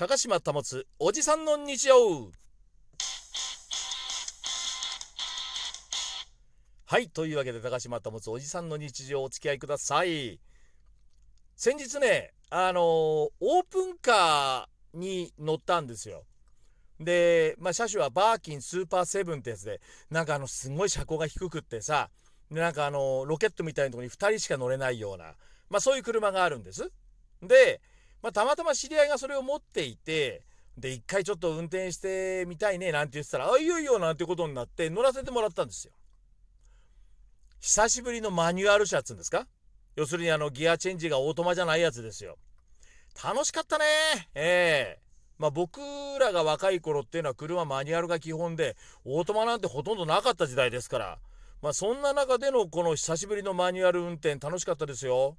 高島保つおじさんの日常。はいというわけで高島保つおじさんの日常お付き合いください。先日ねあのー、オープンカーに乗ったんですよ。で、まあ、車種はバーキンスーパーセブンってやつでなんかあのすごい車高が低くってさでなんかあのロケットみたいなとこに2人しか乗れないような、まあ、そういう車があるんです。で、まあ、たまたま知り合いがそれを持っていてで一回ちょっと運転してみたいねなんて言ってたら「あいよいよ」なんてことになって乗らせてもらったんですよ久しぶりのマニュアル車っつうんですか？要するにあのギアチェンジがオートマじゃないやつですよ。楽しかったねええまあ僕らが若い頃っていうのは車マニュアルが基本でオートマなんてほとんどなかった時代ですから。まあそんな中でのこの久しぶりのマニュアル運転楽しかったですよ。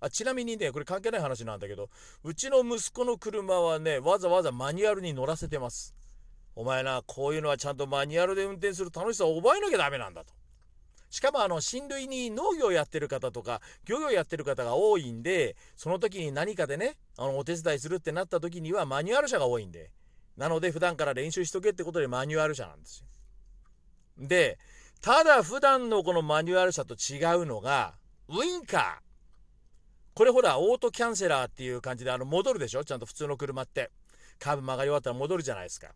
あちなみにねこれ関係ない話なんだけどうちの息子の車はねわざわざマニュアルに乗らせてます。お前なこういうのはちゃんとマニュアルで運転する楽しさを覚えなきゃダメなんだと。しかもあの親類に農業やってる方とか漁業やってる方が多いんでその時に何かでねあのお手伝いするってなった時にはマニュアル車が多いんでなので普段から練習しとけってことでマニュアル車なんですよ。でただ普段のこのマニュアル車と違うのがウインカーこれほらオートキャンセラーっていう感じであの戻るでしょ？ちゃんと普通の車って。カーブ曲がり終わったら戻るじゃないですか。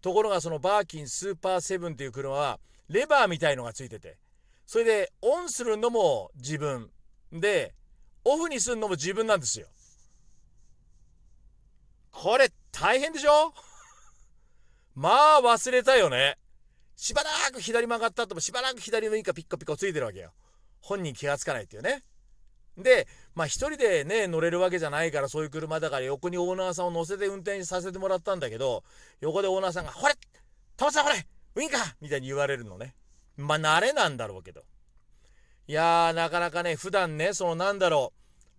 ところがそのバーキンスーパーセブンっていう車はレバーみたいのがついてて。それでオンするのも自分でオフにするのも自分なんですよ。これ大変でしょ？まあ忘れたよね。しばらく左曲がった後もしばらく左のインカピッコピコついてるわけよ。本人気がつかないっていうね。でまあ一人でね乗れるわけじゃないからそういう車だから横にオーナーさんを乗せて運転させてもらったんだけど横でオーナーさんが「ほれトモさんほれウインカー!」みたいに言われるのねまあ慣れなんだろうけど。いやーなかなかね普段ねそのなんだろ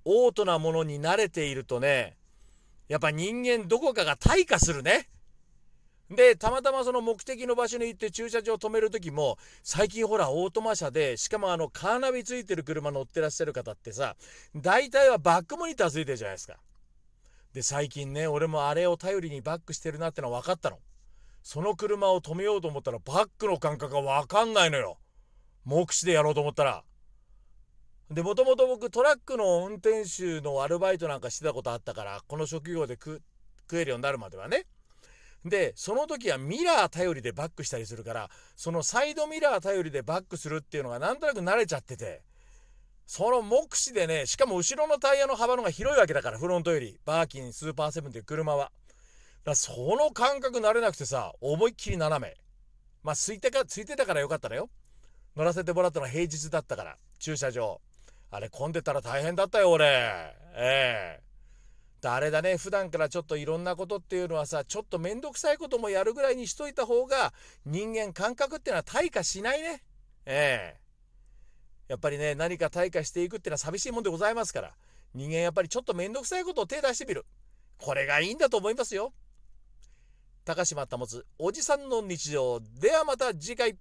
うオートなものに慣れているとねやっぱ人間どこかが退化するね。でたまたまその目的の場所に行って駐車場を止める時も最近ほらオートマ車でしかもあのカーナビついてる車乗ってらっしゃる方ってさ大体はバックモニターついてるじゃないですか。で最近ね俺もあれを頼りにバックしてるなってのは分かったの。その車を止めようと思ったらバックの感覚が分かんないのよ目視でやろうと思ったらでもともと僕トラックの運転手のアルバイトなんかしてたことあったからこの職業で食えるようになるまではねでその時はミラー頼りでバックしたりするからそのサイドミラー頼りでバックするっていうのがなんとなく慣れちゃっててその目視でねしかも後ろのタイヤの幅のが広いわけだからフロントよりバーキンスーパーセブンっていう車は。だその感覚慣れなくてさ思いっきり斜め。まあついてかついてたからよかったのよ。乗らせてもらったのは平日だったから駐車場。あれ混んでたら大変だったよ俺。ええ。ー、あれだね普段からちょっといろんなことっていうのはさちょっと面倒くさいこともやるぐらいにしといた方が人間感覚っていうのは退化しないね。ええ、やっぱりね何か退化していくっていうのは寂しいもんでございますから人間やっぱりちょっと面倒くさいことを手出してみる。これがいいんだと思いますよ。高島保つおじさんの日常。ではまた次回。